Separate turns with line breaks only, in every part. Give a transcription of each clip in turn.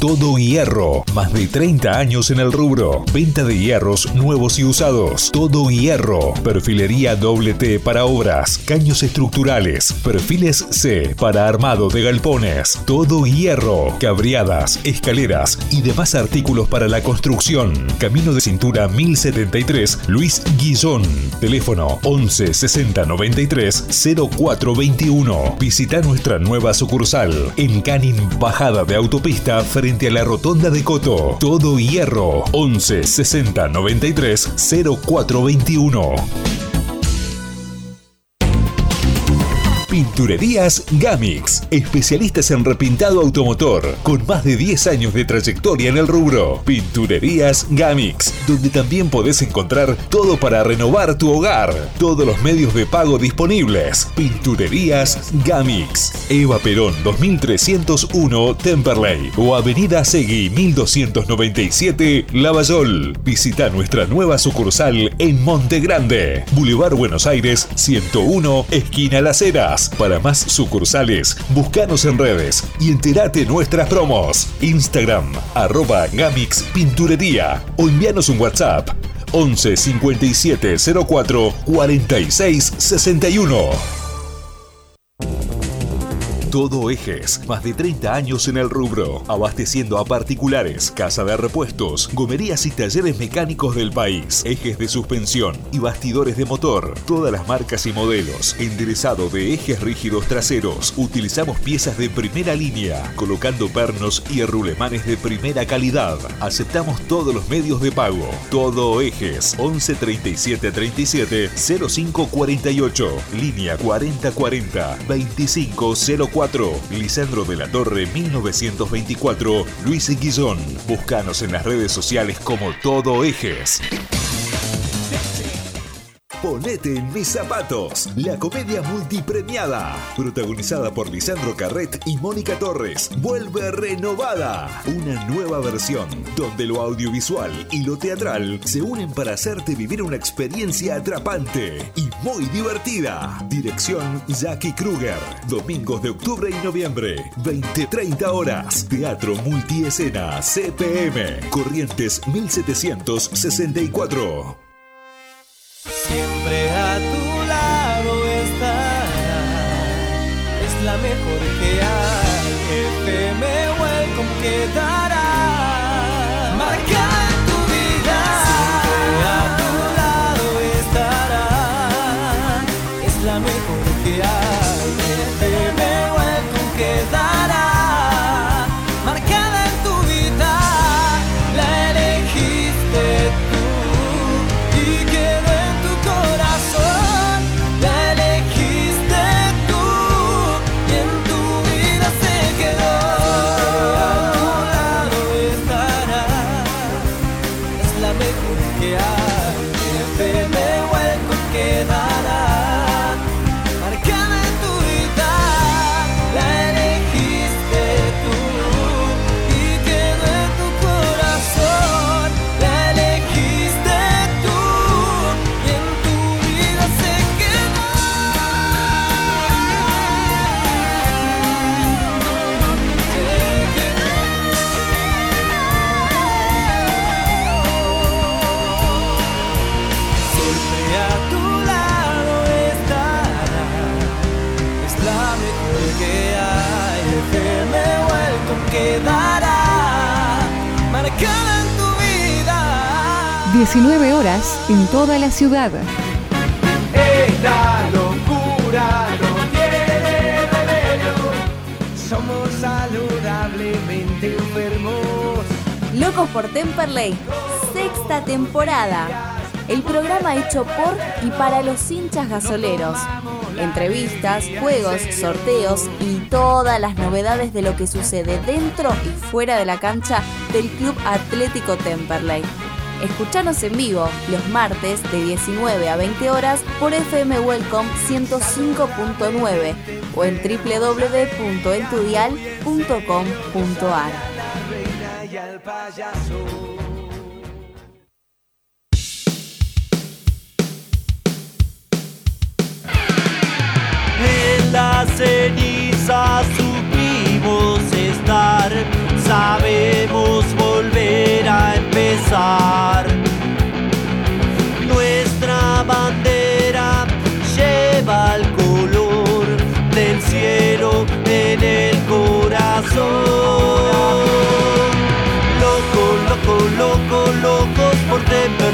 Todo Hierro. Más de 30 años en el rubro. Venta de hierros nuevos y usados. Todo Hierro. Perfilería doble T para obras. Caños estructurales. Perfiles C para armado de galpones. Todo Hierro. Cabriadas, escaleras y demás artículos para la construcción. Camino de cintura 1073 Luis Guillón. Teléfono 11 60 93 0421. Visita nuestra nueva sucursal en Canin Bajada de Autopista frente a la Rotonda de Coto. Todo Hierro 11 60 93 0421. Pinturerías Gamix, especialistas en repintado automotor, con más de 10 años de trayectoria en el rubro. Pinturerías Gamix, donde también podés encontrar todo para renovar tu hogar. Todos los medios de pago disponibles. Pinturerías Gamix. Eva Perón 2301 Temperley o Avenida Segui 1297 Lavallol. Visita nuestra nueva sucursal en Monte Grande, Boulevard Buenos Aires 101, esquina Las Heras. Para más sucursales, búscanos en redes y entérate nuestras promos. Instagram, arroba Gamix Pinturería o envíanos un WhatsApp 11 57 04 46 61. Todo Ejes, más de 30 años en el rubro, abasteciendo a particulares, casa de repuestos, gomerías y talleres mecánicos del país, ejes de suspensión y bastidores de motor, todas las marcas y modelos, enderezado de ejes rígidos traseros. Utilizamos piezas de primera línea, colocando pernos y rulemanes de primera calidad. Aceptamos todos los medios de pago. Todo Ejes, 11 37 37 05 48, línea 4040 2504. Lisandro de la Torre 1924, Luis Guillón. Búscanos en las redes sociales como Todo Ejes. Ponete en mis zapatos, la comedia multipremiada, protagonizada por Lisandro Carret y Mónica Torres, vuelve renovada. Una nueva versión, donde lo audiovisual y lo teatral se unen para hacerte vivir una experiencia atrapante y muy divertida. Dirección Jackie Kruger, domingos de octubre y noviembre, 20-30 horas. Teatro Multiescena, CPM, Corrientes 1764.
Siempre a tu lado estará. Es la mejor
horas en toda la ciudad.
Esta locura no tiene remedio. Somos saludablemente enfermos.
Locos por Temperley, sexta temporada. El programa hecho por y para los hinchas gasoleros. Entrevistas, juegos, sorteos y todas las novedades de lo que sucede dentro y fuera de la cancha del Club Atlético Temperley. Escuchanos en vivo los martes de 19 a 20 horas por FM Welcome 105.9 o en www.entudial.com.ar.
En la ceniza supimos estar,
nuestra bandera lleva el color del cielo en el corazón. Loco, loco, loco, locos por
temer.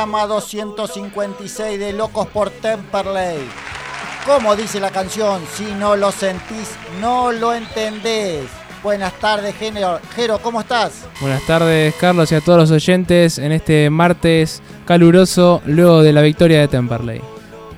Programa 256 de Locos por Temperley. Como dice la canción, si no lo sentís, no lo entendés. Buenas tardes, Jero. Jero, ¿cómo estás?
Buenas tardes, Carlos, y a todos los oyentes en este martes caluroso luego de la victoria de Temperley.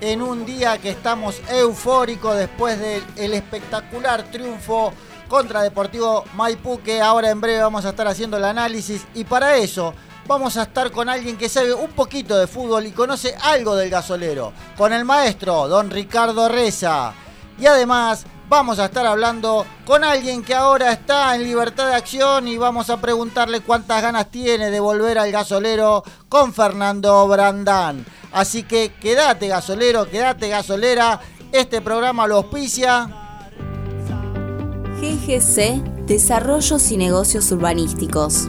En un día que estamos eufóricos después del el espectacular triunfo contra Deportivo Maipú, que ahora en breve vamos a estar haciendo el análisis. Y para eso vamos a estar con alguien que sabe un poquito de fútbol y conoce algo del gasolero. Con el maestro, don Ricardo Reza. Y además vamos a estar hablando con alguien que ahora está en libertad de acción y vamos a preguntarle cuántas ganas tiene de volver al gasolero con Fernando Brandán. Así que quédate gasolero, quédate gasolera. Este programa lo auspicia
GGC Desarrollos y Negocios Urbanísticos.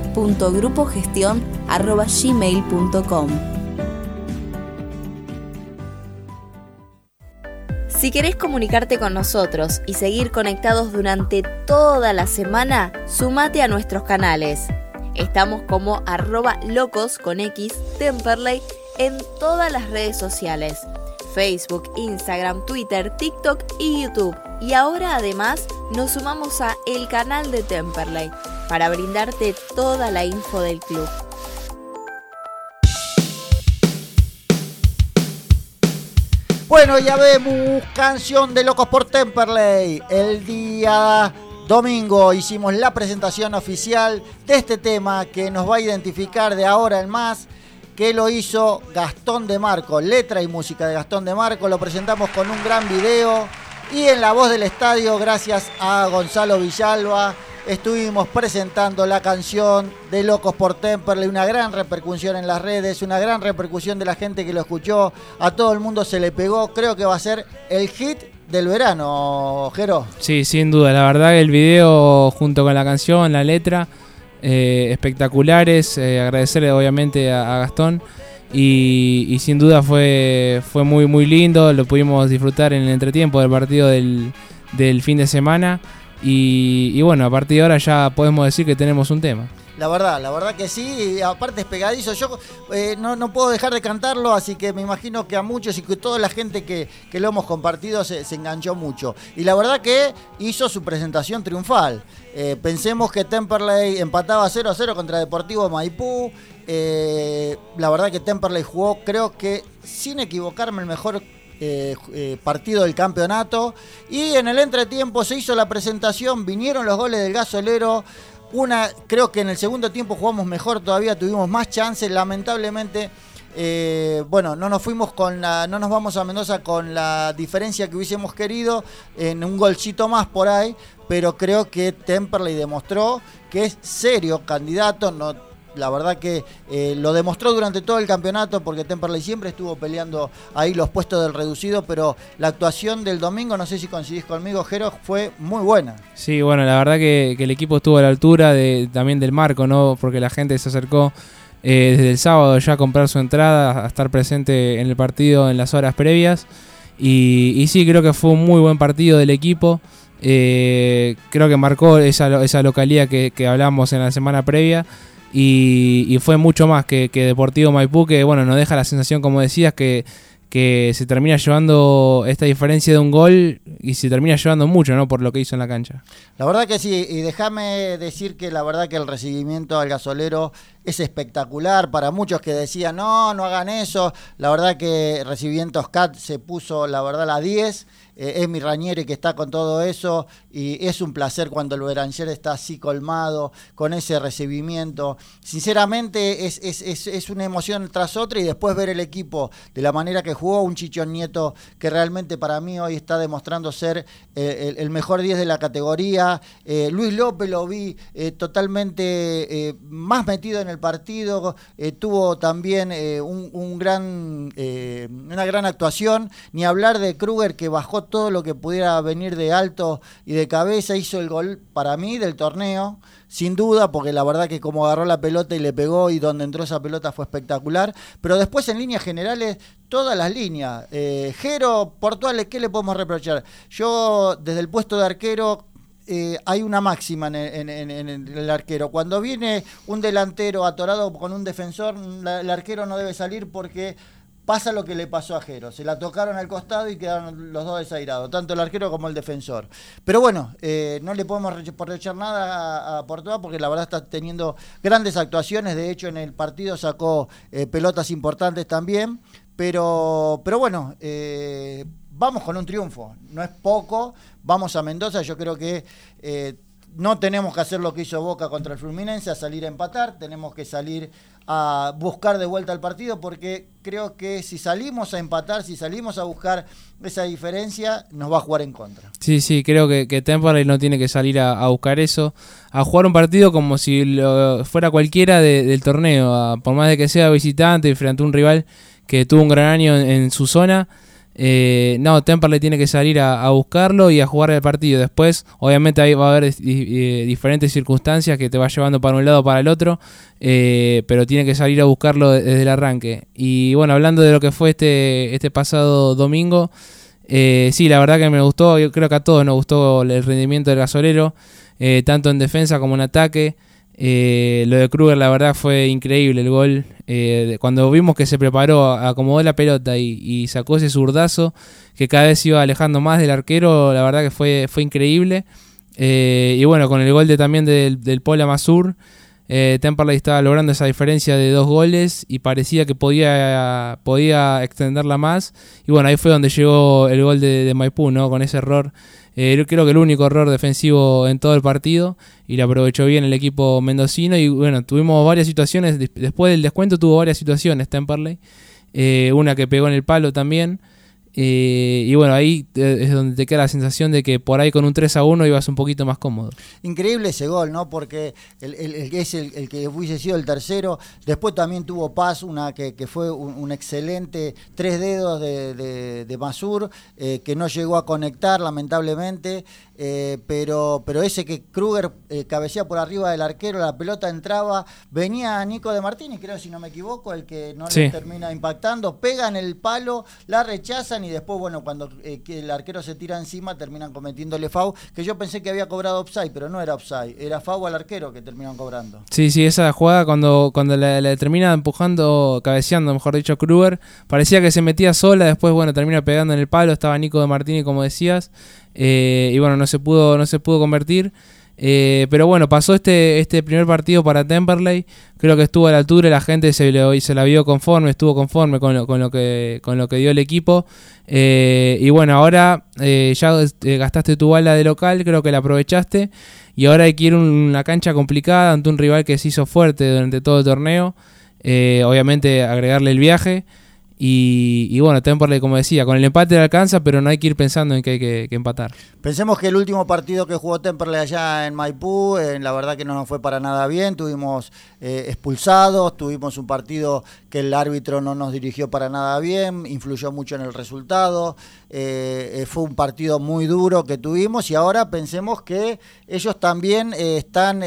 Si querés comunicarte con nosotros y seguir conectados durante toda la semana, sumate a nuestros canales. Estamos como arroba locos con X Temperley en todas las redes sociales. Facebook, Instagram, Twitter, TikTok y YouTube. Y ahora además nos sumamos a el canal de Temperley para brindarte toda la info del club.
Bueno, ya vemos canción de Locos por Temperley. El día domingo hicimos la presentación oficial de este tema que nos va a identificar de ahora en más, que lo hizo Gastón de Marco, letra y música de Gastón de Marco. Lo presentamos con un gran video y en la voz del estadio, gracias a Gonzalo Villalba, estuvimos presentando la canción de Locos por Temperley, una gran repercusión en las redes, una gran repercusión de la gente que lo escuchó, a todo el mundo se le pegó, creo que va a ser el hit del verano, Jero.
Sí, sin duda, la verdad que el video junto con la canción, la letra, eh, espectaculares, eh, agradecerle obviamente a, Gastón. Y, y sin duda fue, fue muy muy lindo, lo pudimos disfrutar en el entretiempo del partido del, del fin de semana. Y, bueno, a partir de ahora ya podemos decir que tenemos un tema.
La verdad, la verdad que sí, y aparte es pegadizo. Yo eh, no, no puedo dejar de cantarlo, así que me imagino que a muchos y que toda la gente que, que lo hemos compartido se, se enganchó mucho. Y la verdad que hizo su presentación triunfal. Eh, pensemos que Temperley empataba 0 a 0 contra Deportivo Maipú. Eh, la verdad que Temperley jugó, creo que sin equivocarme, el mejor eh, eh, partido del campeonato. Y en el entretiempo se hizo la presentación, vinieron los goles del gasolero. Una, creo que en el segundo tiempo jugamos mejor todavía, tuvimos más chances. Lamentablemente, eh, bueno, no nos fuimos con la, no nos vamos a Mendoza con la diferencia que hubiésemos querido, en un golcito más por ahí, pero creo que Temperley demostró que es serio candidato, no la verdad que eh, lo demostró durante todo el campeonato porque Temperley siempre estuvo peleando ahí los puestos del reducido, pero la actuación del domingo, no sé si coincidís conmigo, Jero, fue muy buena.
Sí, bueno, la verdad que, el equipo estuvo a la altura de, también del marco, ¿no? Porque la gente se acercó eh, desde el sábado ya a comprar su entrada, a estar presente en el partido en las horas previas. Y, sí, creo que fue un muy buen partido del equipo. Eh, creo que marcó esa, esa localidad que hablamos en la semana previa. Y, fue mucho más que, que Deportivo Maipú, que bueno, nos deja la sensación, como decías, que, que se termina llevando esta diferencia de un gol y se termina llevando mucho, ¿no? Por lo que hizo en la cancha.
La verdad que sí, y déjame decir que la verdad que el recibimiento al gasolero es espectacular para muchos que decían, no, no hagan eso. La verdad que Recibimientos CAT se puso, la verdad, la 10. Eh, es mi Rañeri que está con todo eso y es un placer cuando el Beranger está así colmado, con ese recibimiento. Sinceramente es, es, es, es una emoción tras otra y después ver el equipo de la manera que jugó un Chichón Nieto que realmente para mí hoy está demostrando ser eh, el, mejor 10 de la categoría. Eh, Luis López lo vi eh, totalmente eh, más metido en el partido, eh, tuvo también eh, un, gran, eh, una gran actuación, ni hablar de Kruger que bajó todo lo que pudiera venir de alto y de cabeza, hizo el gol para mí del torneo, sin duda, porque la verdad que como agarró la pelota y le pegó y donde entró esa pelota fue espectacular, pero después en líneas generales, todas las líneas, Jero, Portuales, ¿qué le podemos reprochar? Yo desde el puesto de arquero eh, hay una máxima en el, arquero. Cuando viene un delantero atorado con un defensor, el arquero no debe salir porque pasa lo que le pasó a Jero. Se la tocaron al costado y quedaron los dos desairados, tanto el arquero como el defensor. Pero bueno, eh, no le podemos reprochar nada a, a Portugal porque la verdad está teniendo grandes actuaciones. De hecho, en el partido sacó eh, pelotas importantes también. Pero, pero bueno, vamos con un triunfo. No es poco. Vamos a Mendoza. Yo creo que eh, no tenemos que hacer lo que hizo Boca contra el Fluminense, a salir a empatar. Tenemos que salir a buscar de vuelta el partido porque creo que si salimos a empatar, si salimos a buscar esa diferencia, nos va a jugar en contra.
Sí, sí, creo que, que Temperley no tiene que salir a, buscar eso, a jugar un partido como si lo- fuera cualquiera de- del torneo, a- por más de que sea visitante y frente a un rival que tuvo un gran año en su zona. Eh, no, Temperley tiene que salir a, buscarlo y a jugar el partido. Después, obviamente, ahí va a haber eh, diferentes circunstancias que te va llevando para un lado o para el otro, eh, pero tiene que salir a buscarlo de- desde el arranque. Y bueno, hablando de lo que fue este, este pasado domingo, eh, sí, la verdad que me gustó, yo creo que a todos nos gustó el rendimiento del gasolero, tanto en defensa como en ataque. Eh, lo de Kruger, la verdad, fue increíble el gol. Eh, cuando vimos que se preparó, acomodó la pelota y, sacó ese zurdazo que cada vez iba alejando más del arquero, la verdad que fue, fue increíble. Eh, y bueno, con el gol de, también del, del Pola Masur, Temperley estaba logrando esa diferencia de dos goles y parecía que podía, podía extenderla más. Y bueno, ahí fue donde llegó el gol de, de Maipú, ¿no? Con ese error. Eh, creo que el único error defensivo en todo el partido y lo aprovechó bien el equipo mendocino. Y bueno, tuvimos varias situaciones. des- Después del descuento tuvo varias situaciones Temperley. Eh, una que pegó en el palo también. Eh, y bueno, ahí eh, es donde te queda la sensación de que por ahí con un 3 a 1 ibas un poquito más cómodo.
Increíble ese gol, ¿no? Porque el, el- el que es el, el que hubiese sido el tercero. Después también tuvo Paz, una que, que fue un, un excelente tres dedos de, de, de Masur, eh, que no llegó a conectar, lamentablemente. eh, pero, pero ese que Kruger cabecea por arriba del arquero, la pelota entraba. Venía Nico de Martínez, creo, si no me equivoco, el que no
Sí.
le termina impactando. Pegan el palo, la rechazan y después, bueno, cuando eh, el arquero se tira encima, terminan cometiéndole FAU. Que yo pensé que había cobrado offside, pero no era offside. Era FAU al arquero que terminan cobrando.
Sí, sí, esa jugada cuando, cuando la termina empujando, cabeceando, mejor dicho, Kruger, parecía que se metía sola, después, bueno, termina pegando en el palo, estaba Nico de Martini, como decías, eh, y bueno, no se pudo, no se pudo convertir. Eh, pero bueno, pasó este, este primer partido para Temperley. Creo que estuvo a la altura, la gente se, lo- se la vio conforme, estuvo conforme con lo, con lo, que, con lo que dio el equipo. Eh, y bueno, ahora eh, ya gastaste tu bala de local, creo que la aprovechaste. Y ahora hay que ir a una cancha complicada ante un rival que se hizo fuerte durante todo el torneo. Obviamente agregarle el viaje. Y, bueno, Temperley, como decía, con el empate le alcanza, pero no hay que ir pensando en que hay que, empatar.
Pensemos que el último partido que jugó Temperley allá en Maipú, eh, la verdad que no nos fue para nada bien, tuvimos eh, expulsados, tuvimos un partido que el árbitro no nos dirigió para nada bien, influyó mucho en el resultado, eh, eh, fue un partido muy duro que tuvimos y ahora pensemos que ellos también están...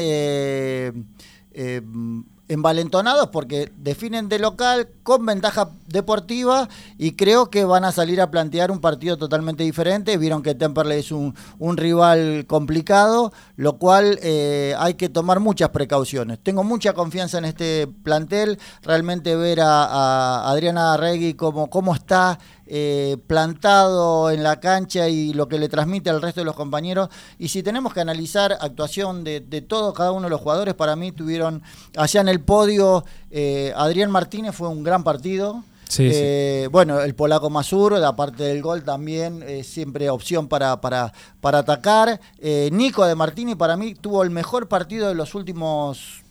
envalentonados porque definen de local con ventaja deportiva y creo que van a salir a plantear un partido totalmente diferente. Vieron que Temperley es un, rival complicado, lo cual eh, hay que tomar muchas precauciones. Tengo mucha confianza en este plantel, realmente ver a, a Adriana Regui como cómo está eh, plantado en la cancha y lo que le transmite al resto de los compañeros. Y si tenemos que analizar actuación de, de todos, cada uno de los jugadores, para mí tuvieron allá en el podio, eh, Adrián Martínez fue un gran partido.
Sí, sí.
Eh, Bueno, el polaco Masur, aparte del gol también, eh, siempre opción para, para, para atacar. Eh, Nico de Martini para mí tuvo el mejor partido de los últimos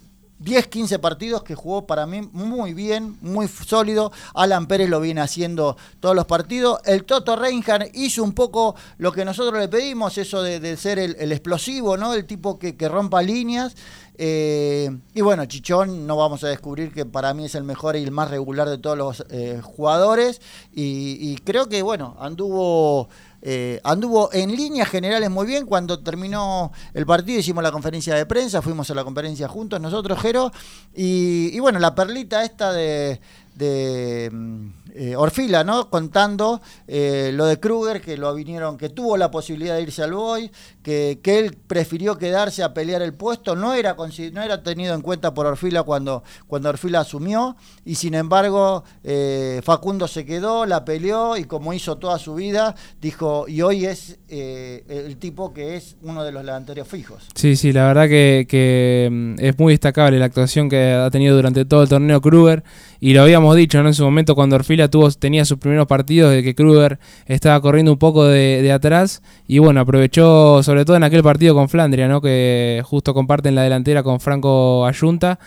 10, 15 partidos que jugó para mí muy bien, muy sólido. Alan Pérez lo viene haciendo todos los partidos. El Toto Reinhardt hizo un poco lo que nosotros le pedimos, eso de, ser el, explosivo, ¿no? El tipo que, rompa líneas. Eh, y bueno, Chichón, no vamos a descubrir que para mí es el mejor y el más regular de todos los eh, jugadores. Y creo que, bueno, anduvo, eh, anduvo en líneas generales muy bien. Cuando terminó el partido hicimos la conferencia de prensa, fuimos a la conferencia juntos nosotros, Jero. Y, bueno, la perlita esta de, de mm, eh, Orfila, ¿no? Contando eh, lo de Kruger, que lo vinieron, que tuvo la posibilidad de irse al Boy, que, que él prefirió quedarse a pelear el puesto, no era, no era tenido en cuenta por Orfila cuando, cuando Orfila asumió, y sin embargo eh, Facundo se quedó, la peleó, y como hizo toda su vida, dijo, y hoy es eh, el tipo que es uno de los delanteros fijos.
Sí, sí, la verdad que, que, mm, es muy destacable la actuación que ha tenido durante todo el torneo Kruger. Y lo habíamos dicho ¿no? en su momento cuando Orfila tuvo, tenía sus primeros partidos de que Kruger estaba corriendo un poco de, atrás. Y bueno, aprovechó todo en aquel partido con Flandria, ¿no? que justo comparten la delantera con Franco Ayunta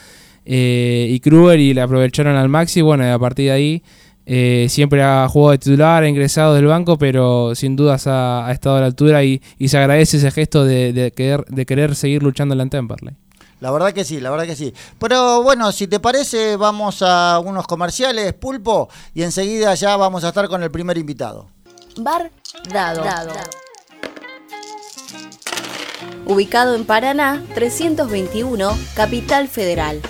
eh, y Kruger y le aprovecharon al maxi. Bueno, y a partir de ahí eh, siempre ha jugado de titular, ha ingresado del banco, pero sin dudas ha, ha estado a la altura y, y se agradece ese gesto de, de querer, de querer seguir luchando en la Temperley.
La verdad que sí, la verdad que sí. Pero bueno, si te parece, vamos a unos comerciales, pulpo, y enseguida ya vamos a estar con el primer invitado.
Bar Dado. Ubicado en Paraná, 321, Capital Federal.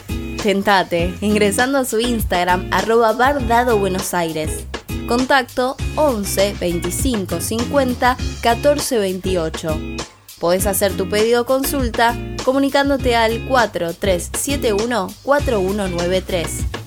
Tentate ingresando a su Instagram arroba Bar Dado Buenos Aires. Contacto 11 25 50 14 28. Podés hacer tu pedido o consulta comunicándote al 4371 4193.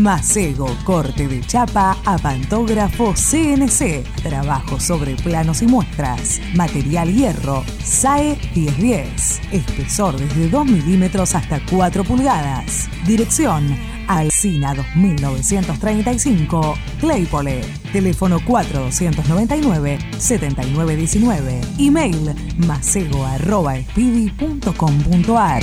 Macego, corte de chapa a pantógrafo CNC. Trabajo sobre planos y muestras. Material hierro, SAE 1010. Espesor desde 2 milímetros hasta 4 pulgadas. Dirección Alcina 2935, Claypole. Teléfono 4299-7919. Email macego.espidi.com.ar.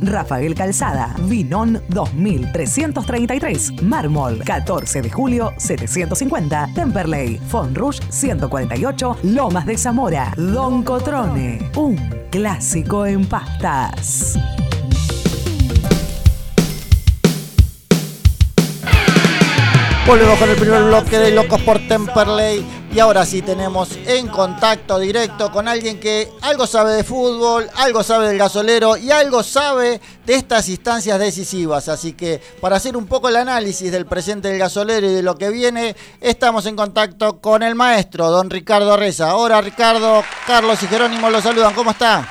Rafael Calzada, Vinón 2333, Mármol 14 de julio 750, Temperley, Fonrush 148, Lomas de Zamora, Don Cotrone, un clásico en pastas.
Volvemos con el primer bloque de Locos por Temperley y ahora sí tenemos en contacto directo con alguien que algo sabe de fútbol, algo sabe del gasolero y algo sabe de estas instancias decisivas. Así que para hacer un poco el análisis del presente del gasolero y de lo que viene, estamos en contacto con el maestro, don Ricardo Reza. Ahora Ricardo, Carlos y Jerónimo los saludan. ¿Cómo está?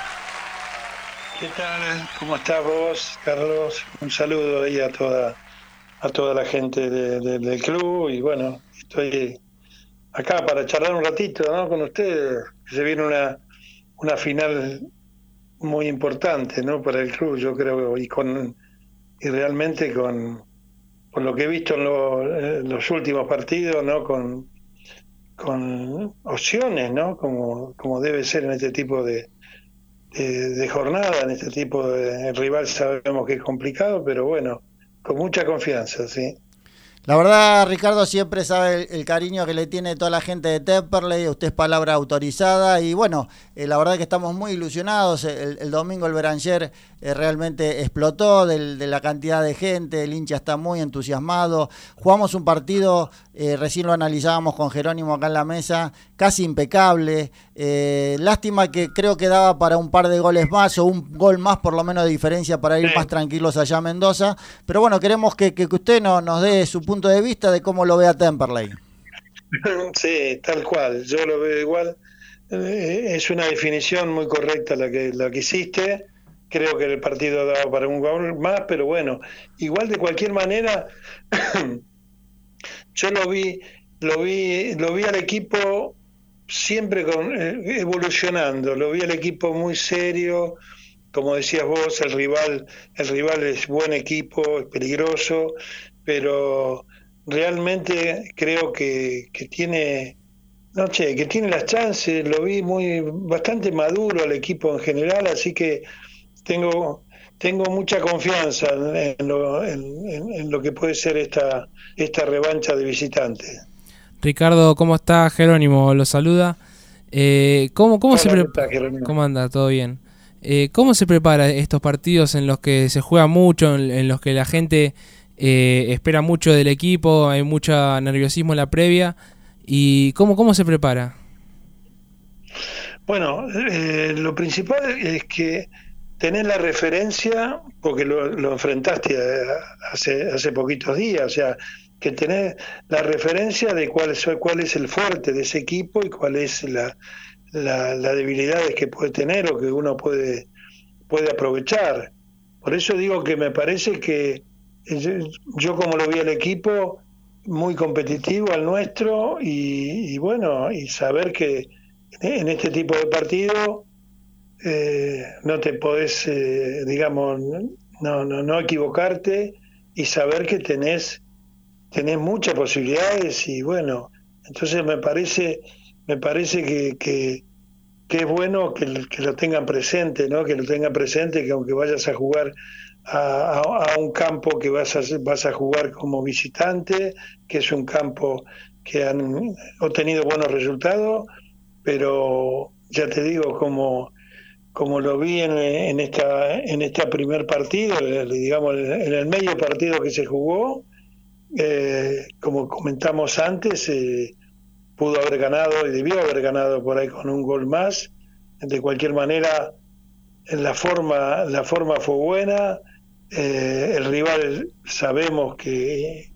¿Qué tal? ¿Cómo estás vos, Carlos? Un saludo ahí a toda a toda la gente del club y bueno, estoy acá para charlar un ratito ¿no? con ustedes. Se viene una, una final muy importante ¿no? para el club, yo creo, y con y realmente con, con lo que he visto en, los últimos partidos, ¿no? con, con opciones, ¿no? como, como debe ser en este tipo de, de, de jornada, en este tipo de rival sabemos que es complicado, pero bueno, con mucha confianza, sí.
La verdad, Ricardo siempre sabe el, cariño que le tiene toda la gente de Temperley, usted es palabra autorizada y bueno, eh, la verdad que estamos muy ilusionados, el, domingo el Beranger eh, realmente explotó de la cantidad de gente, el hincha está muy entusiasmado, jugamos un partido, eh, recién lo analizábamos con Jerónimo acá en la mesa, casi impecable, lástima que creo que daba para un par de goles más o un gol más por lo menos de diferencia para ir más tranquilos allá a Mendoza, pero bueno, queremos que, que usted no, nos dé su punto de vista de cómo lo ve a Temperley.
Sí, tal cual, yo lo veo igual. Eh, es una definición muy correcta la que, la que hiciste. Creo que el partido ha dado para un gol más, pero bueno, igual de cualquier manera, yo lo vi, lo vi, lo vi al equipo siempre con, eh, evolucionando, lo vi al equipo muy serio, como decías vos, el rival, el rival es buen equipo, es peligroso, pero realmente creo que, que tiene, no sé, que tiene las chances, lo vi muy bastante maduro al equipo en general, así que tengo tengo mucha confianza en lo, en, lo que puede ser esta, esta revancha de visitante.
Ricardo, ¿cómo está? Jerónimo lo saluda. Eh, ¿Cómo, cómo se prepara? ¿Cómo anda? ¿Todo bien? Eh, ¿Cómo se prepara estos partidos en los que se juega mucho, en los que la gente eh, espera mucho del equipo, hay mucho nerviosismo en la previa. ¿Y cómo, cómo se prepara?
Bueno, eh, lo principal es que tenés la referencia, porque lo, enfrentaste hace, poquitos días, o sea, que tenés la referencia de cuál es, cuál es el fuerte de ese equipo y cuál es la, la, debilidades que puede tener o que uno puede, puede aprovechar. Por eso digo que me parece que yo como lo vi al equipo, muy competitivo al nuestro y, bueno, y saber que en este tipo de partido eh, no te podés, eh, digamos, no, no, no equivocarte y saber que tenés, tenés muchas posibilidades y bueno, entonces me parece, me parece que, que, es bueno que, lo tengan presente, ¿no? que lo tengan presente, que aunque vayas a jugar a, un campo que vas a, vas a jugar como visitante, que es un campo que han obtenido buenos resultados, pero ya te digo, como, como lo vi en, en esta en este primer partido, digamos, en el medio partido que se jugó, eh, como comentamos antes, eh, pudo haber ganado y debió haber ganado por ahí con un gol más. De cualquier manera, la forma, la forma fue buena. Eh, el rival sabemos que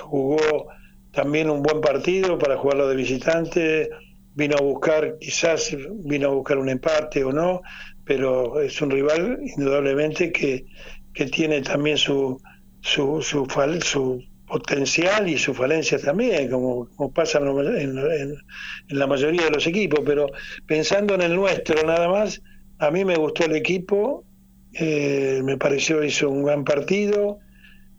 jugó también un buen partido para jugarlo de visitante. Vino a buscar, quizás vino a buscar un empate o no, pero es un rival indudablemente que, que tiene también su, su, su, su potencial y sus falencias también, como, pasa en, la mayoría de los equipos, pero pensando en el nuestro nada más, a mí me gustó el equipo, eh, me pareció hizo un gran partido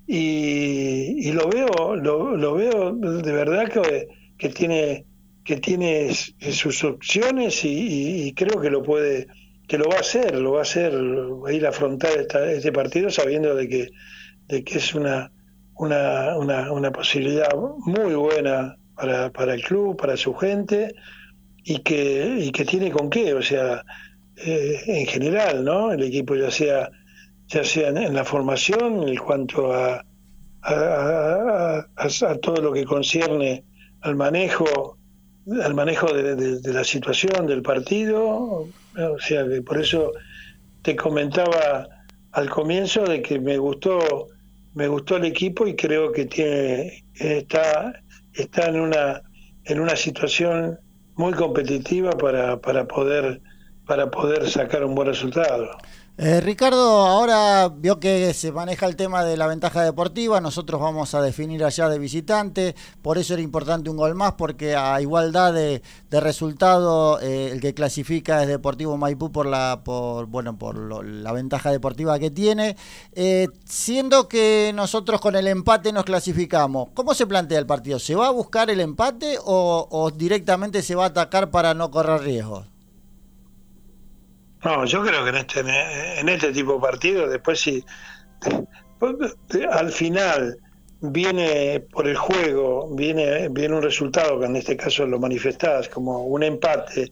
y, lo veo, lo, veo de verdad que, que tiene que tiene sus opciones y, creo que lo puede que lo va a hacer, lo va a hacer, va a ir a afrontar este partido sabiendo de que, de que es una una, una, una posibilidad muy buena para, para, el club, para su gente, y que, y que tiene con qué, o sea, eh, en general, ¿no? El equipo ya sea, ya sea en, la formación, en cuanto a, a, todo lo que concierne al manejo, al manejo de, la situación del partido, o sea que por eso te comentaba al comienzo de que me gustó me gustó el equipo y creo que tiene está está en una en una situación muy competitiva para, para poder para poder sacar un buen resultado.
Eh, Ricardo, ahora vio que se maneja el tema de la ventaja deportiva, nosotros vamos a definir allá de visitante, por eso era importante un gol más, porque a igualdad de, resultado eh, el que clasifica es Deportivo Maipú por la por bueno por la ventaja deportiva que tiene, eh, siendo que nosotros con el empate nos clasificamos, ¿cómo se plantea el partido? ¿Se va a buscar el empate o, o directamente se va a atacar para no correr riesgos?
No, yo creo que en este, en este tipo de partidos, después si al final viene por el juego, viene, viene un resultado, que en este caso lo manifestás, como un empate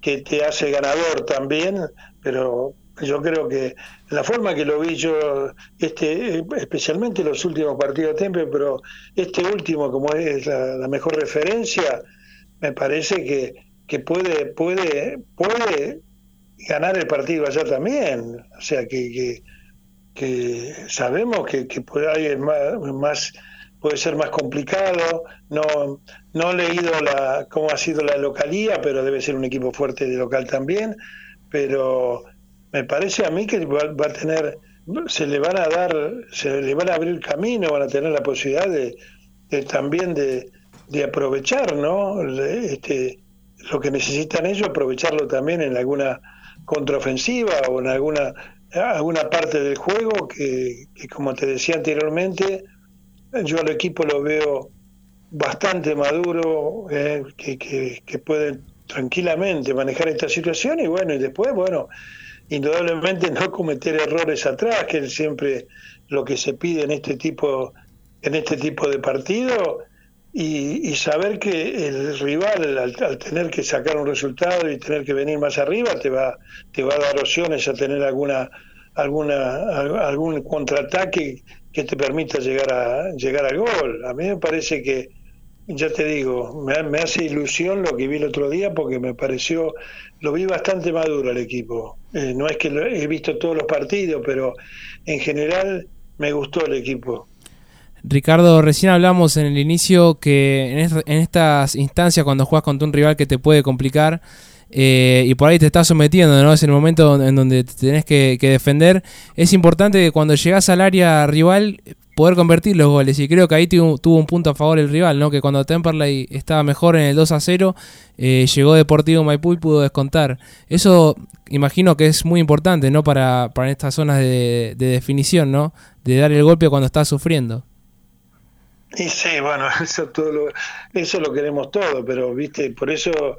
que te hace ganador también, pero yo creo que la forma que lo vi yo, este, especialmente los últimos partidos de Temple, pero este último como es la, la mejor referencia, me parece que, que puede, puede, puede ganar el partido allá también. O sea que, que, sabemos que, que puede, más, puede ser más complicado. No, no he leído la, cómo ha sido la localía, pero debe ser un equipo fuerte de local también. Pero me parece a mí que va, a tener, se le van a dar, se le van a abrir camino, van a tener la posibilidad de, también de, de aprovechar, ¿no? Este, lo que necesitan ellos, aprovecharlo también en alguna contraofensiva o en alguna, alguna parte del juego que, como te decía anteriormente, yo al equipo lo veo bastante maduro, eh, que, que, puede tranquilamente manejar esta situación y bueno, y después, bueno, indudablemente no cometer errores atrás, que es siempre lo que se pide en este tipo, en este tipo de partido y, saber que el rival al, tener que sacar un resultado y tener que venir más arriba te va te va a dar opciones a tener alguna alguna algún contraataque que te permita llegar a llegar al gol. A mí me parece que ya te digo me, hace ilusión lo que vi el otro día porque me pareció lo vi bastante maduro el equipo. Eh, no es que he visto todos los partidos pero en general me gustó el equipo
Ricardo, recién hablamos en el inicio que en, estas instancias cuando juegas contra un rival que te puede complicar eh, y por ahí te estás sometiendo, ¿no? Es el momento en donde te tenés que, defender. Es importante que cuando llegas al área rival poder convertir los goles y creo que ahí tuvo, un punto a favor el rival, ¿no? Que cuando Temperley estaba mejor en el 2 a 0, eh, llegó Deportivo Maipú y pudo descontar. Eso imagino que es muy importante, ¿no? Para, para estas zonas de, de definición, ¿no? De dar el golpe cuando estás sufriendo.
Y sí, bueno, eso, todo lo, eso lo queremos todo, pero viste, por eso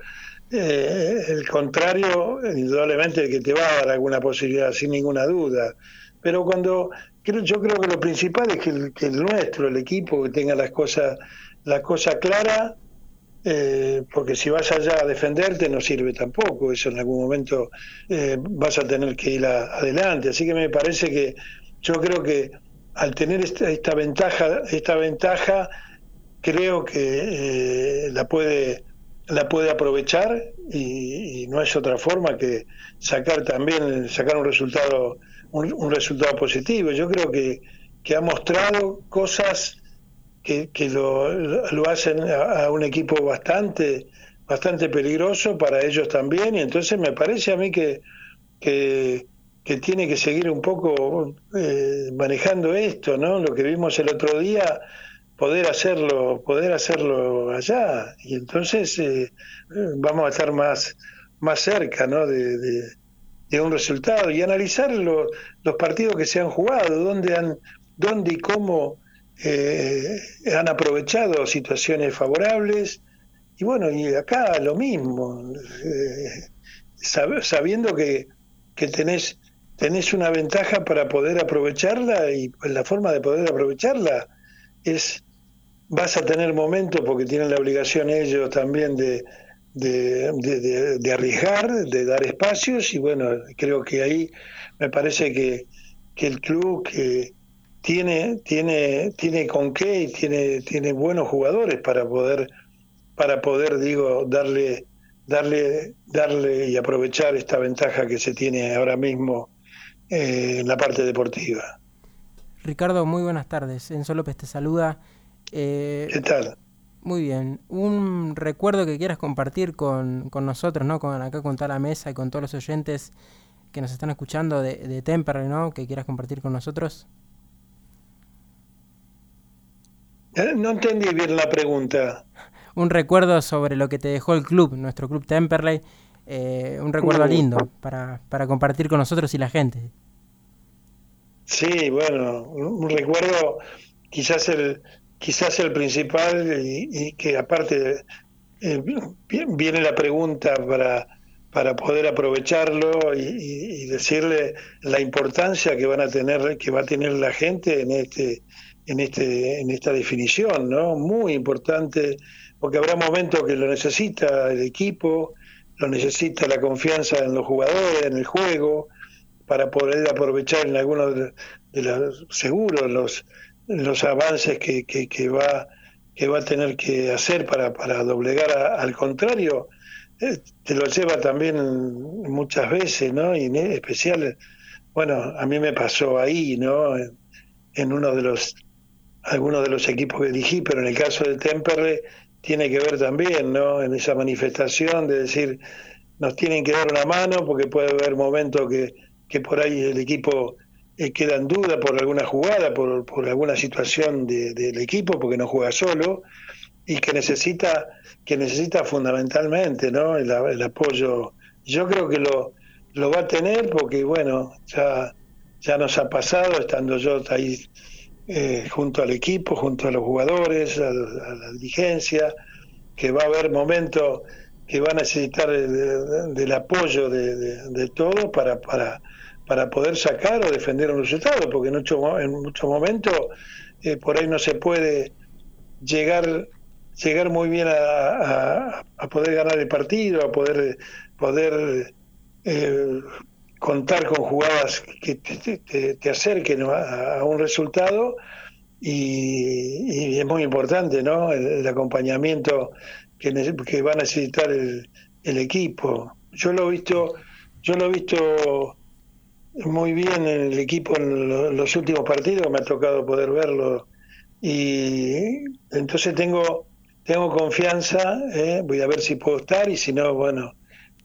eh, el contrario, indudablemente que te va a dar alguna posibilidad, sin ninguna duda. Pero cuando creo, yo creo que lo principal es que el, nuestro, el equipo, que tenga las cosas la cosa clara, eh, porque si vas allá a defenderte no sirve tampoco, eso en algún momento eh, vas a tener que ir adelante. Así que me parece que yo creo que al tener esta, esta ventaja, esta ventaja, creo que eh, la puede la puede aprovechar y, no es otra forma que sacar también sacar un resultado un, resultado positivo. Yo creo que, que ha mostrado cosas que, lo, lo, hacen a, un equipo bastante bastante peligroso para ellos también y entonces me parece a mí que, que, que tiene que seguir un poco eh, manejando esto, ¿no? Lo que vimos el otro día, poder hacerlo, poder hacerlo allá y entonces eh, vamos a estar más más cerca, ¿no? De, un resultado y analizar los partidos que se han jugado, dónde han, dónde y cómo eh, han aprovechado situaciones favorables. Y bueno, y acá lo mismo, eh, sabiendo que, que tenés, tenés una ventaja para poder aprovecharla y la forma de poder aprovecharla es, vas a tener momentos porque tienen la obligación ellos también de, de, de, de, arriesgar, de dar espacios y bueno, creo que ahí me parece que, que el club que tiene, tiene, tiene con qué y tiene, tiene buenos jugadores para poder, para poder, digo, darle, darle, darle y aprovechar esta ventaja que se tiene ahora mismo eh, en la parte deportiva.
Ricardo, muy buenas tardes. Enzo López te saluda.
Eh, ¿Qué tal?
Muy bien. Un recuerdo que quieras compartir con, con nosotros, ¿no? Con acá con toda la mesa y con todos los oyentes que nos están escuchando de, de Temperley, ¿no? Que quieras compartir con nosotros.
Eh, no entendí bien la pregunta.
Un recuerdo sobre lo que te dejó el club, nuestro club Temperley. Eh, un recuerdo lindo para, para compartir con nosotros y la gente.
Sí, bueno, un recuerdo, quizás el, quizás el principal, y, que aparte eh, viene la pregunta para, para poder aprovecharlo y, y, decirle la importancia que van a tener, que va a tener la gente en este en, este, en esta definición, ¿no? Muy importante, porque habrá momentos que lo necesita el equipo, lo necesita la confianza en los jugadores, en el juego, para poder aprovechar en algunos de, los seguros los, los avances que, que, va que va a tener que hacer para, para doblegar al contrario, eh, te lo lleva también muchas veces, ¿no? Y en especial, bueno, a mí me pasó ahí, ¿no? en uno de los algunos de los equipos que elegí, pero en el caso de Temperley tiene que ver también, ¿no? En esa manifestación de decir, nos tienen que dar una mano porque puede haber momentos que, que por ahí el equipo eh, queda en duda por alguna jugada, por, por alguna situación del equipo, porque no juega solo y que necesita que necesita fundamentalmente, ¿no? El, el apoyo. Yo creo que lo, lo va a tener porque, bueno, ya, ya nos ha pasado, estando yo ahí eh, junto al equipo, junto a los jugadores, a, la dirigencia, que va a haber momentos que va a necesitar del apoyo de, de, todos para, para, para poder sacar o defender un resultado, porque en, muchos en muchos momentos eh, por ahí no se puede llegar llegar muy bien a, a, poder ganar el partido, a poder poder eh, contar con jugadas que te, acerquen a, un resultado y, es muy importante ¿no? el, acompañamiento que, que, va a necesitar el, equipo. Yo lo he visto, yo lo he visto muy bien en el equipo en los últimos partidos, me ha tocado poder verlo y entonces tengo tengo confianza, ¿eh? voy a ver si puedo estar y si no, bueno,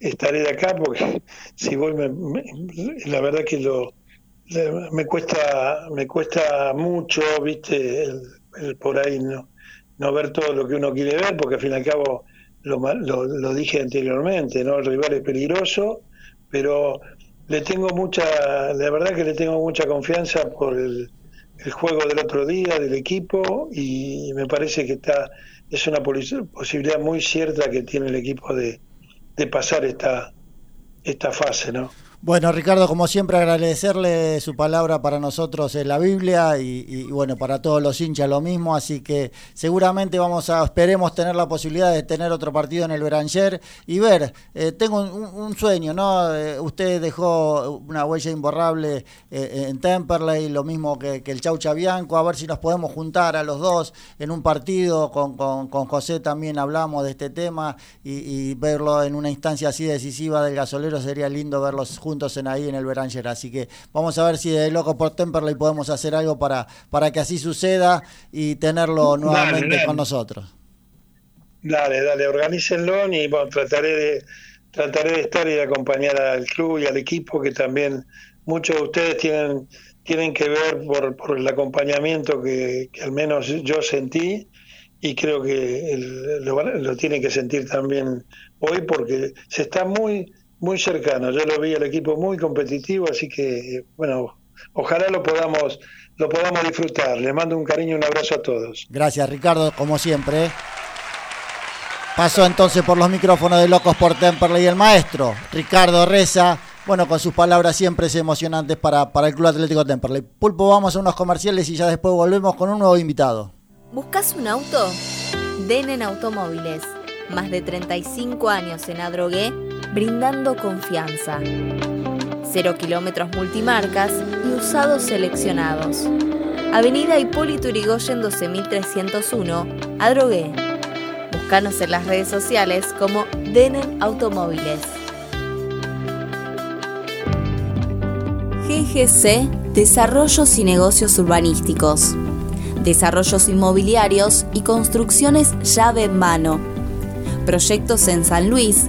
estaré de acá porque si voy, la verdad que lo me cuesta me cuesta mucho, viste, el, por ahí no, no ver todo lo que uno quiere ver, porque al fin y al cabo lo, lo, dije anteriormente, ¿no? El rival es peligroso, pero le tengo mucha, la verdad que le tengo mucha confianza por el, el juego del otro día, del equipo, y me parece que está, es una posibilidad muy cierta que tiene el equipo de, de pasar esta, esta fase, ¿no?
Bueno, Ricardo, como siempre, agradecerle su palabra para nosotros en la Biblia y, bueno, para todos los hinchas lo mismo, así que seguramente vamos a, esperemos tener la posibilidad de tener otro partido en el Beranger y ver, eh, tengo un, sueño, ¿no? Eh, usted dejó una huella imborrable eh, en Temperley, lo mismo que, el Chaucha Bianco, a ver si nos podemos juntar a los dos en un partido, con, con, José también hablamos de este tema y, y, verlo en una instancia así decisiva del gasolero, sería lindo verlos juntos juntos en ahí en el Beranger. Así que vamos a ver si de loco por Temperley podemos hacer algo para, para que así suceda y tenerlo nuevamente
dale, dale.
con nosotros.
Dale, dale, organícenlo y bueno, trataré de trataré de estar y de acompañar al club y al equipo que también muchos de ustedes tienen tienen que ver por, por el acompañamiento que, que, al menos yo sentí y creo que el, lo, lo tienen que sentir también hoy porque se está muy muy cercano. Yo lo vi el equipo muy competitivo, así que bueno, ojalá lo podamos lo podamos disfrutar. Les mando un cariño y un abrazo a todos.
Gracias, Ricardo, como siempre. Pasó entonces por los micrófonos de Locos por Temperley el maestro Ricardo Reza. Bueno, con sus palabras siempre es emocionantes para, para el Club Atlético Temperley. Pulpo, vamos a unos comerciales y ya después volvemos con un nuevo invitado.
¿Buscas un auto? Denen Automóviles. Más de 35 años en Adrogué brindando confianza. Cero kilómetros multimarcas y usados seleccionados. Avenida Hipólito Yrigoyen 12301, Adrogué. Búscanos en las redes sociales como Denen Automóviles. GGC Desarrollos y Negocios Urbanísticos. Desarrollos inmobiliarios y construcciones llave en mano. Proyectos en San Luis,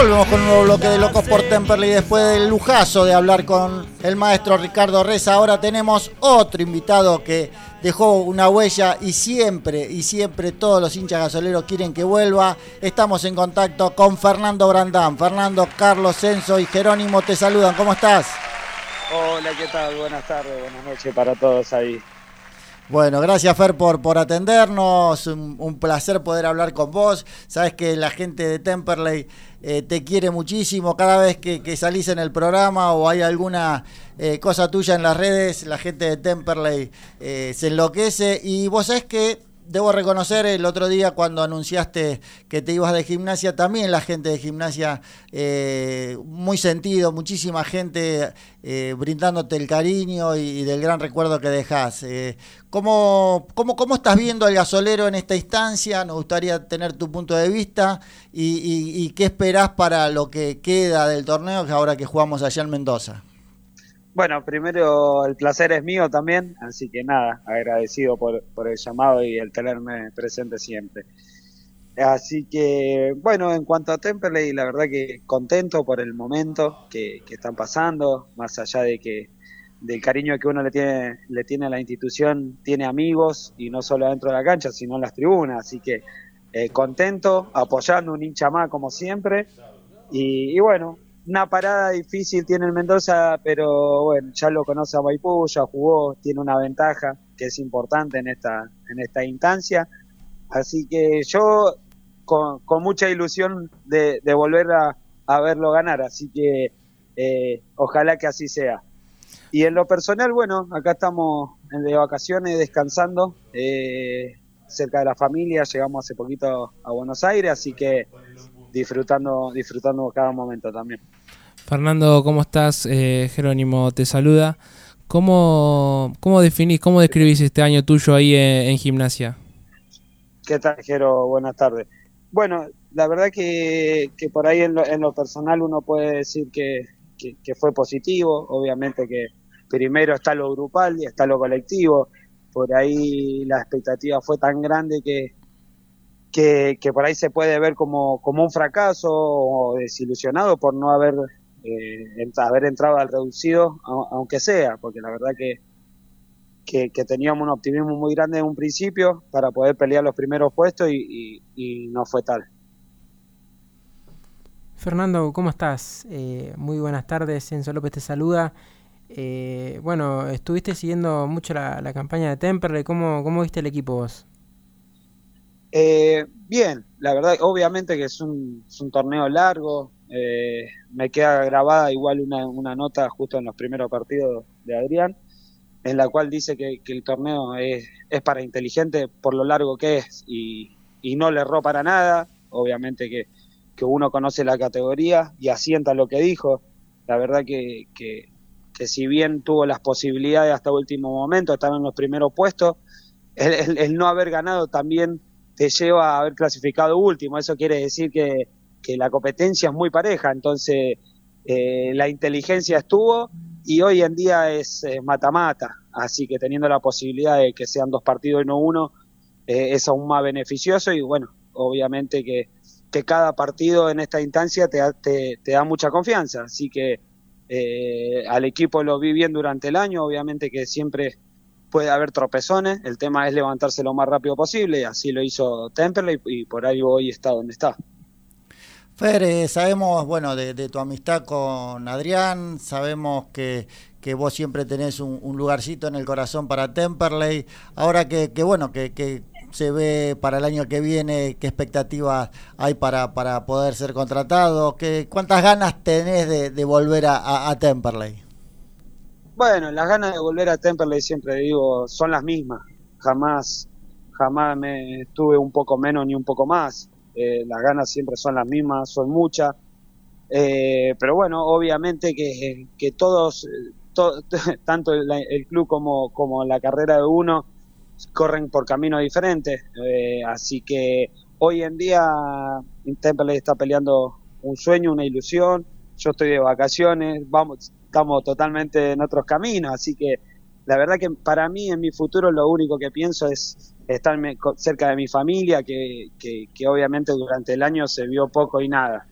Volvemos con un nuevo bloque de Locos por Temperley después del lujazo de hablar con el maestro Ricardo Reza. Ahora tenemos otro invitado que dejó una huella y siempre, y siempre todos los hinchas gasoleros quieren que vuelva. Estamos en contacto con Fernando Brandán. Fernando, Carlos Censo y Jerónimo te saludan. ¿Cómo estás?
Hola, ¿qué tal? Buenas tardes, buenas noches para todos ahí.
Bueno, gracias Fer por, por atendernos, un, placer poder hablar con vos. Sabes que la gente de Temperley eh, te quiere muchísimo. Cada vez que, que salís en el programa o hay alguna eh, cosa tuya en las redes, la gente de Temperley eh, se enloquece. Y vos sabés que debo reconocer el otro día cuando anunciaste que te ibas de gimnasia, también la gente de gimnasia, eh, muy sentido, muchísima gente eh, brindándote el cariño y, del gran recuerdo que dejás. Eh, ¿cómo, cómo, cómo, estás viendo al gasolero en esta instancia? Nos gustaría tener tu punto de vista y, y, y qué esperás para lo que queda del torneo que ahora que jugamos allá en Mendoza.
Bueno, primero el placer es mío también, así que nada, agradecido por, el llamado y el tenerme presente siempre. Así que, bueno, en cuanto a Temperley, la verdad que contento por el momento que, están pasando, más allá de que del cariño que uno le tiene, le tiene a la institución, tiene amigos, y no solo dentro de la cancha, sino en las tribunas, así que eh, contento, apoyando un hincha más como siempre, y bueno, una parada difícil tiene el Mendoza, pero bueno, ya lo conoce a Maipú, ya jugó, tiene una ventaja que es importante en esta, en esta instancia. Así que yo con, mucha ilusión de, de volver a, a, verlo ganar, así que eh, ojalá que así sea. Y en lo personal, bueno, acá estamos de vacaciones, descansando, eh, cerca de la familia, llegamos hace poquito a Buenos Aires, así que disfrutando, disfrutando cada momento también.
Fernando, ¿cómo estás? Eh, Jerónimo te saluda. ¿Cómo, cómo definís, cómo describís este año tuyo ahí en, en, gimnasia?
¿Qué tal, Jero? Buenas tardes. Bueno, la verdad que, que por ahí en lo, en lo, personal uno puede decir que, que, fue positivo. Obviamente que primero está lo grupal y está lo colectivo. Por ahí la expectativa fue tan grande que, que, que, por ahí se puede ver como, como un fracaso o desilusionado por no haber, eh, haber entrado al reducido, aunque sea, porque la verdad que, que, que, teníamos un optimismo muy grande en un principio para poder pelear los primeros puestos y, y, y no fue tal.
Fernando, ¿cómo estás? Eh, muy buenas tardes, Enzo López te saluda. Eh, bueno, estuviste siguiendo mucho la, la campaña de Temperley, ¿cómo, ¿cómo viste el equipo vos?
Eh, bien, la verdad, obviamente que es un, es un torneo largo. Eh, me queda grabada igual una, una, nota justo en los primeros partidos de Adrián, en la cual dice que, el torneo es, para inteligente por lo largo que es y, no le erró para nada. Obviamente que, uno conoce la categoría y asienta lo que dijo. La verdad que, que, si bien tuvo las posibilidades hasta último momento, estar en los primeros puestos, el, el no haber ganado también te lleva a haber clasificado último. Eso quiere decir que, la competencia es muy pareja. Entonces, eh, la inteligencia estuvo y hoy en día es mata-mata. Así que teniendo la posibilidad de que sean dos partidos y no uno, eh, es aún más beneficioso. Y bueno, obviamente que, que cada partido en esta instancia te, te, da mucha confianza. Así que eh, al equipo lo vi bien durante el año. Obviamente que siempre puede haber tropezones, el tema es levantarse lo más rápido posible, así lo hizo Temperley y por ahí hoy está donde está.
Fer, sabemos, bueno, de, tu amistad con Adrián, sabemos que, que vos siempre tenés un, lugarcito en el corazón para Temperley, ahora que, que bueno, que, que, se ve para el año que viene, qué expectativas hay para, para poder ser contratado, ¿Qué, cuántas ganas tenés de, volver a, a, a Temperley.
Bueno, las ganas de volver a Temperley siempre digo son las mismas. Jamás, jamás me estuve un poco menos ni un poco más. Eh, las ganas siempre son las mismas, son muchas. Eh, pero bueno, obviamente que, que todos, to, tanto el, el, club como, como la carrera de uno, corren por caminos diferentes. Eh, así que hoy en día Temperley está peleando un sueño, una ilusión. Yo estoy de vacaciones, vamos, estamos totalmente en otros caminos, así que la verdad que para mí en mi futuro lo único que pienso es estar cerca de mi familia, que, que, obviamente durante el año se vio poco y nada.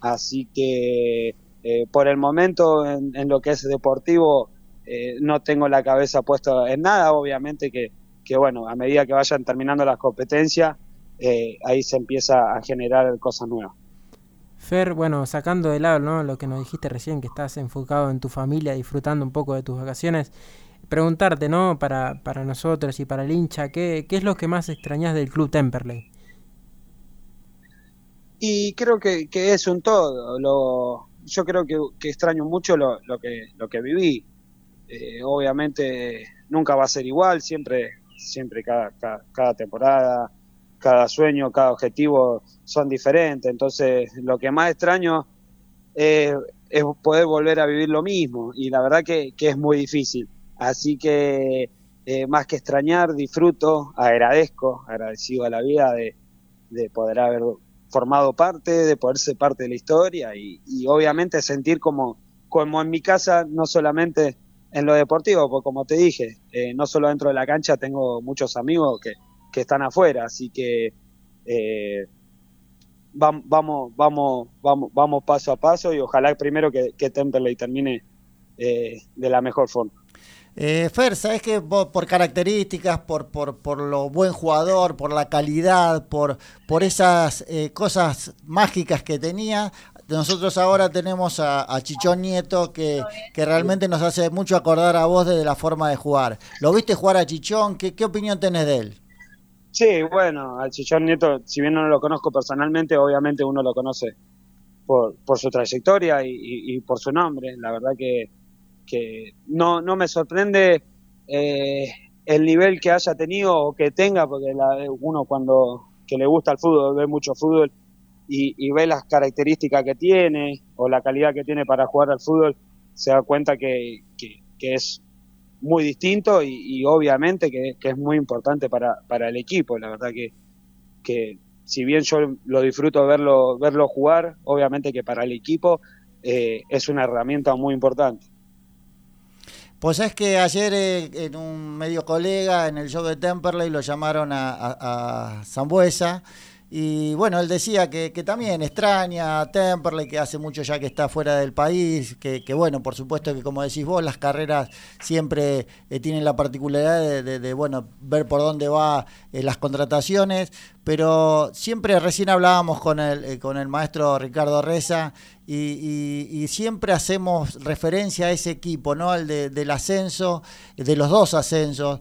Así que eh, por el momento en, en, lo que es deportivo eh, no tengo la cabeza puesta en nada, obviamente que, que bueno, a medida que vayan terminando las competencias, eh, ahí se empieza a generar cosas nuevas.
Fer, bueno, sacando de lado ¿no? lo que nos dijiste recién, que estás enfocado en tu familia, disfrutando un poco de tus vacaciones, preguntarte, ¿no? Para, para nosotros y para el hincha, ¿qué, ¿qué es lo que más extrañas del club Temperley?
Y creo que, que es un todo. Lo, yo creo que, extraño mucho lo, lo, que, lo que viví. Eh, obviamente nunca va a ser igual, siempre, siempre cada, cada, cada, temporada, cada sueño, cada objetivo son diferentes. Entonces, lo que más extraño es, es poder volver a vivir lo mismo. Y la verdad que, que es muy difícil. Así que, eh, más que extrañar, disfruto, agradezco, agradecido a la vida de, de poder haber formado parte, de poder ser parte de la historia y, obviamente sentir como, como en mi casa, no solamente en lo deportivo, porque como te dije, eh, no solo dentro de la cancha tengo muchos amigos que, que están afuera, así que eh, vamos, vamos, vamos, vamos, vamos paso a paso y ojalá primero que, que Temperley termine eh, de la mejor forma.
Eh, Fer, sabes que por características, por, por, por, lo buen jugador, por la calidad, por, por esas eh, cosas mágicas que tenía, nosotros ahora tenemos a, a Chichón Nieto que, que, realmente nos hace mucho acordar a vos de la forma de jugar. ¿Lo viste jugar a Chichón? ¿Qué, qué opinión tenés de él?
Sí, bueno, al Chichón Nieto, si bien no lo conozco personalmente, obviamente uno lo conoce por, por su trayectoria y, y, y por su nombre. La verdad que que no, no me sorprende eh, el nivel que haya tenido o que tenga, porque la, uno cuando que le gusta el fútbol, ve mucho fútbol y, ve las características que tiene o la calidad que tiene para jugar al fútbol, se da cuenta que, que, es muy distinto y, y obviamente que, que, es muy importante para, para el equipo. La verdad que, que si bien yo lo disfruto verlo, verlo jugar, obviamente que para el equipo eh, es una herramienta muy importante.
Pues es que ayer eh, en un medio colega, en el show de Temperley, lo llamaron a, a, a Zambuesa. Y bueno, él decía que, que, también extraña a Temperley, que hace mucho ya que está fuera del país, que, que bueno, por supuesto que como decís vos, las carreras siempre eh, tienen la particularidad de, de, bueno, ver por dónde va eh, las contrataciones, pero siempre recién hablábamos con el, eh, con el maestro Ricardo Reza y, siempre hacemos referencia a ese equipo, ¿no? El de, del ascenso, de los dos ascensos,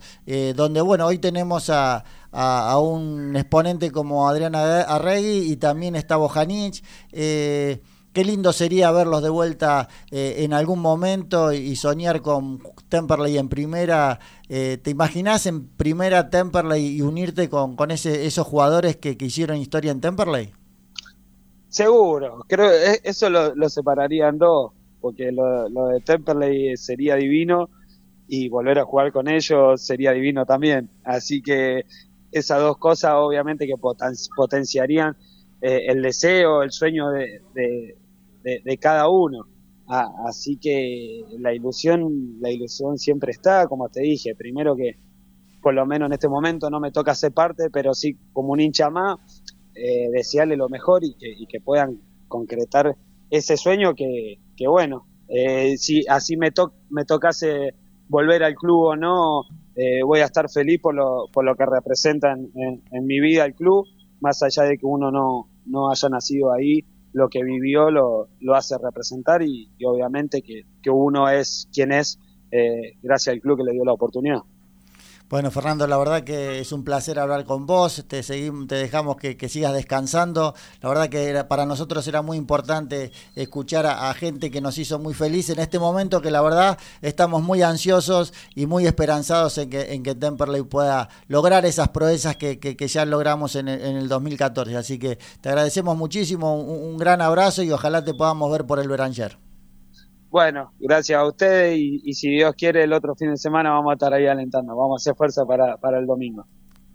donde, bueno, hoy tenemos a, a, a, un exponente como Adriana Arregui y también está Bojanic. Eh, qué lindo sería verlos de vuelta eh, en algún momento y soñar con Temperley en primera. Eh, ¿Te imaginas en primera Temperley y unirte con, con ese, esos jugadores que, que hicieron historia en Temperley?
Seguro, creo que eso lo, lo separaría en dos, porque lo, lo, de Temperley sería divino y volver a jugar con ellos sería divino también. Así que esas dos cosas obviamente que poten potenciarían eh, el deseo, el sueño de, cada uno. Ah, así que la ilusión, la ilusión siempre está, como te dije, primero que por lo menos en este momento no me toca ser parte, pero sí como un hincha más eh, desearle lo mejor y que, y que, puedan concretar ese sueño que, que bueno, eh, si así me, to me tocase volver al club o no, eh, voy a estar feliz por lo, por lo que representa en, mi vida el club, más allá de que uno no, no haya nacido ahí, lo que vivió lo, lo hace representar y, y obviamente que, que, uno es quien es eh, gracias al club que le dio la oportunidad.
Bueno, Fernando, la verdad que es un placer hablar con vos. Te, seguimos, te dejamos que, sigas descansando. La verdad que era, para nosotros era muy importante escuchar a, gente que nos hizo muy feliz en este momento, que la verdad estamos muy ansiosos y muy esperanzados en que, en que Temperley pueda lograr esas proezas que, que, que ya logramos en el, en el, 2014. Así que te agradecemos muchísimo, un, un gran abrazo y ojalá te podamos ver por el Beranger.
Bueno, gracias a ustedes y, y, si Dios quiere el otro fin de semana vamos a estar ahí alentando, vamos a hacer fuerza para, para el domingo.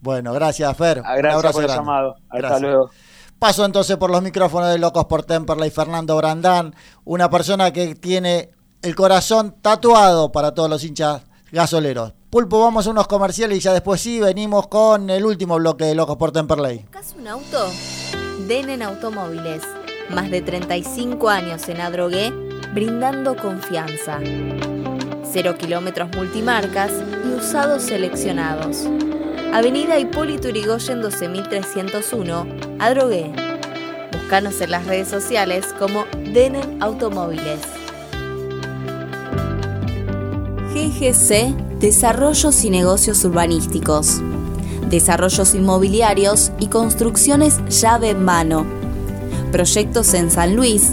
Bueno, gracias Fer.
Ah, gracias por el grande. llamado. Hasta gracias. luego.
Paso entonces por los micrófonos de Locos por Temperley, Fernando Brandán, una persona que tiene el corazón tatuado para todos los hinchas gasoleros. Pulpo, vamos a unos comerciales y ya después sí venimos con el último bloque de Locos por Temperley.
¿Buscas un auto? Denen Automóviles. Más de 35 años en Adrogué brindando confianza. Cero kilómetros multimarcas y usados seleccionados. Avenida Hipólito Yrigoyen 12301, Adrogué. Búscanos en las redes sociales como Denen Automóviles. GGC desarrollos y negocios urbanísticos, desarrollos inmobiliarios y construcciones llave en mano, proyectos en San Luis,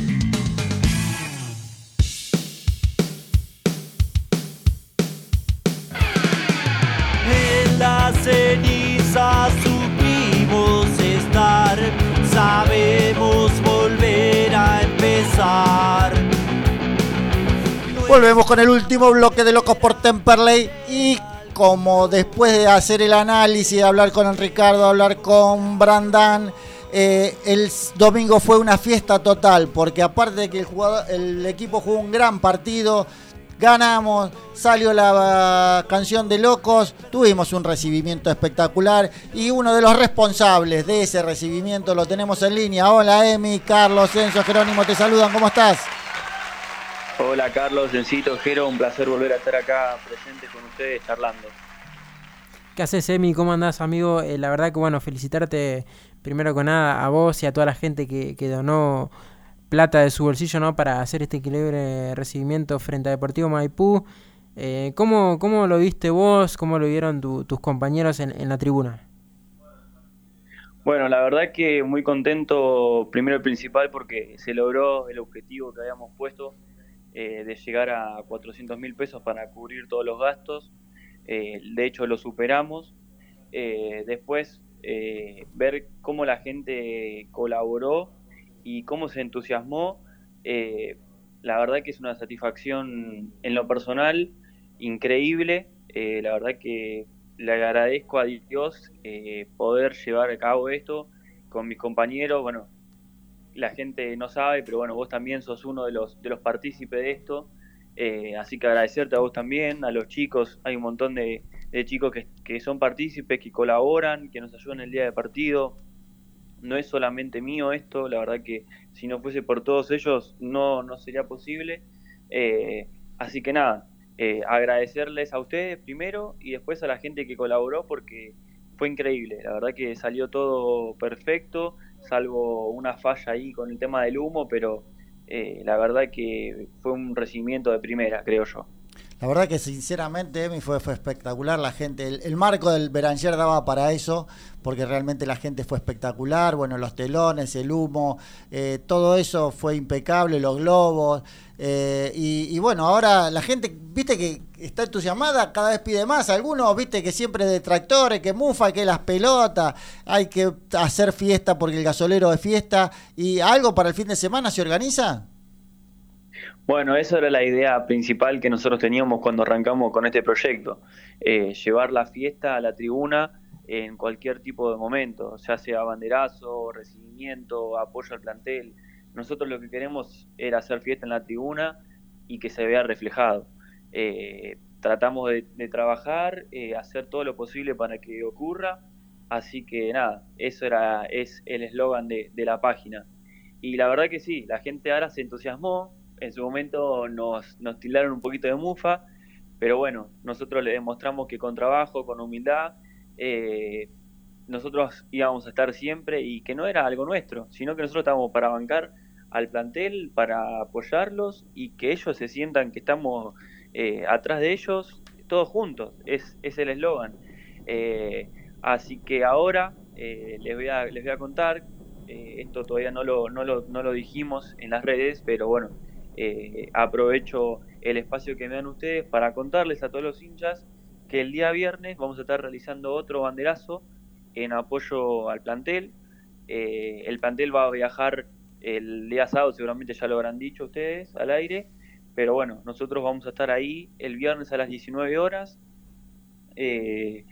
Volvemos con el último bloque de Locos por Temperley y como después de hacer el análisis, hablar con Ricardo, hablar con Brandán, eh, el domingo fue una fiesta total porque aparte de que el, jugador, el equipo jugó un gran partido, ganamos, salió la canción de Locos, tuvimos un recibimiento espectacular y uno de los responsables de ese recibimiento lo tenemos en línea. Hola Emi, Carlos, Enzo, Jerónimo, te saludan, ¿cómo estás?
Hola Carlos, Encito, Jero, un placer volver a estar acá presente con ustedes charlando.
¿Qué haces, Emi? ¿Cómo andás, amigo? Eh, la verdad que, bueno, felicitarte primero con nada a vos y a toda la gente que, que donó plata de su bolsillo, ¿no? Para hacer este equilibrio recibimiento frente a Deportivo Maipú. Eh, ¿cómo, ¿Cómo lo viste vos? ¿Cómo lo vieron tu- tus compañeros en, en la tribuna?
Bueno, la verdad que muy contento, primero y principal, porque se logró el objetivo que habíamos puesto eh, de llegar a 400 mil pesos para cubrir todos los gastos. Eh, de hecho, lo superamos. Eh, después, eh, ver cómo la gente colaboró y cómo se entusiasmó, la verdad que es una satisfacción en lo personal increíble. La verdad que le agradezco a Dios poder llevar a cabo esto con mis compañeros. Bueno, la gente no sabe, pero bueno, vos también sos uno de los, de los partícipes de esto. Eh, así que agradecerte a vos también, a los chicos. Hay un montón de, chicos que, que son partícipes, que colaboran, que nos ayudan el día de partido. No es solamente mío esto, la verdad que si no fuese por todos ellos no, no sería posible. Eh, así que nada, eh, agradecerles a ustedes primero y después a la gente que colaboró porque fue increíble. La verdad que salió todo perfecto, salvo una falla ahí con el tema del humo, pero eh, la verdad que fue un recibimiento de primera, creo yo.
La verdad que sinceramente, Emi, fue, fue espectacular. La gente, el, marco del Beranger daba para eso, porque realmente la gente fue espectacular. Bueno, los telones, el humo, eh, todo eso fue impecable, los globos. Eh, y, bueno, ahora la gente, viste que está entusiasmada, cada vez pide más. Algunos, viste, que siempre detractores, que mufa, que las pelotas, hay que hacer fiesta porque el gasolero es fiesta. ¿Y algo para el fin de semana se organiza?
Bueno, esa era la idea principal que nosotros teníamos cuando arrancamos con este proyecto, eh, llevar la fiesta a la tribuna en cualquier tipo de momento, ya sea banderazo, recibimiento, apoyo al plantel. Nosotros lo que queremos era hacer fiesta en la tribuna y que se vea reflejado. Eh, tratamos de, trabajar, eh, hacer todo lo posible para que ocurra, así que nada, eso era es el eslogan de, de la página. Y la verdad que sí, la gente ahora se entusiasmó, en su momento nos, nos tildaron un poquito de mufa, pero bueno, nosotros le demostramos que con trabajo, con humildad, eh, nosotros íbamos a estar siempre y que no era algo nuestro, sino que nosotros estábamos para bancar al plantel, para apoyarlos y que ellos se sientan que estamos eh, atrás de ellos todos juntos, es, es el eslogan. Eh, así que ahora les, voy a, les voy a contar, esto todavía no lo, no, lo, no lo dijimos en las redes, pero bueno, eh, aprovecho el espacio que me dan ustedes para contarles a todos los hinchas que el día viernes vamos a estar realizando otro banderazo en apoyo al plantel. Eh, el plantel va a viajar el día sábado, seguramente ya lo habrán dicho ustedes al aire, pero bueno, nosotros vamos a estar ahí el viernes a las 19 horas eh,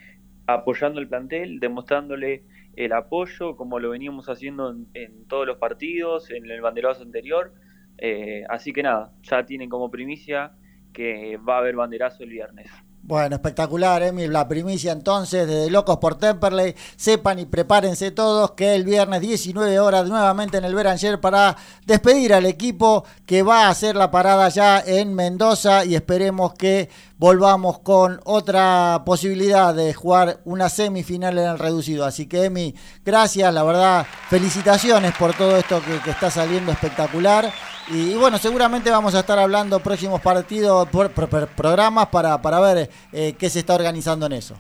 apoyando el plantel, demostrándole el apoyo como lo veníamos haciendo en, en todos los partidos, en el banderazo anterior eh, así que nada, ya tienen como primicia que va a haber banderazo el viernes.
Bueno, espectacular, Emi, la primicia entonces de Locos por Temperley. Sepan y prepárense todos que el viernes 19 horas nuevamente en el Beranger para despedir al equipo que va a hacer la parada ya en Mendoza y esperemos que volvamos con otra posibilidad de jugar una semifinal en el reducido. Así que Emi, gracias, la verdad, felicitaciones por todo esto que, que está saliendo espectacular. Y, bueno, seguramente vamos a estar hablando próximos partidos, por, programas para, para ver eh, qué se está organizando en eso.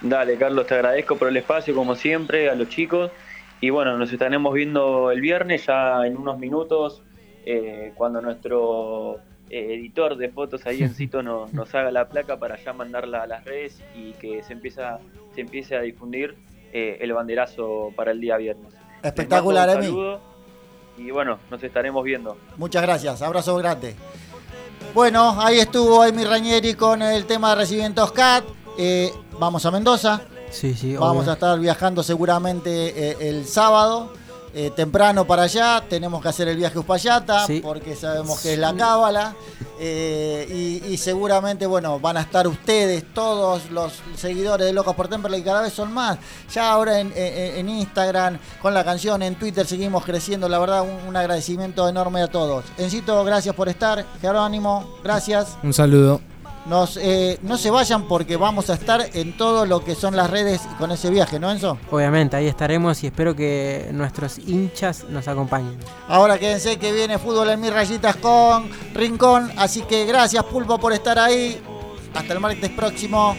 Dale, Carlos, te agradezco por el espacio, como siempre, a los chicos. Y bueno, nos estaremos viendo el viernes, ya en unos minutos, eh, cuando nuestro eh, editor de fotos ahí en Cito nos, nos haga la placa para ya mandarla a las redes y que se, empieza, se empiece a difundir el banderazo para el día viernes.
Espectacular, Emi
y bueno, nos estaremos viendo.
Muchas gracias, abrazo grande. Bueno, ahí estuvo Amy Rañeri con el tema de recibimientos CAT. Eh, vamos a Mendoza.
Sí, sí.
Vamos a estar viajando seguramente eh, el sábado. Eh, temprano para allá, tenemos que hacer el viaje a Uspallata, porque sabemos que es la cábala. Eh, y, seguramente, bueno, van a estar ustedes, todos los seguidores de Locos por Temperley, cada vez son más. Ya ahora en, Instagram, con la canción, en Twitter, seguimos creciendo. La verdad, un, agradecimiento enorme a todos. Encito, gracias por estar. Jerónimo, gracias.
Un saludo.
Nos, eh, no se vayan porque vamos a estar en todo lo que son las redes con ese viaje, ¿no, Enzo?
Obviamente, ahí estaremos y espero que nuestros hinchas nos acompañen.
Ahora quédense que viene fútbol en mis rayitas con Rincón, así que gracias Pulpo por estar ahí. Hasta el martes próximo.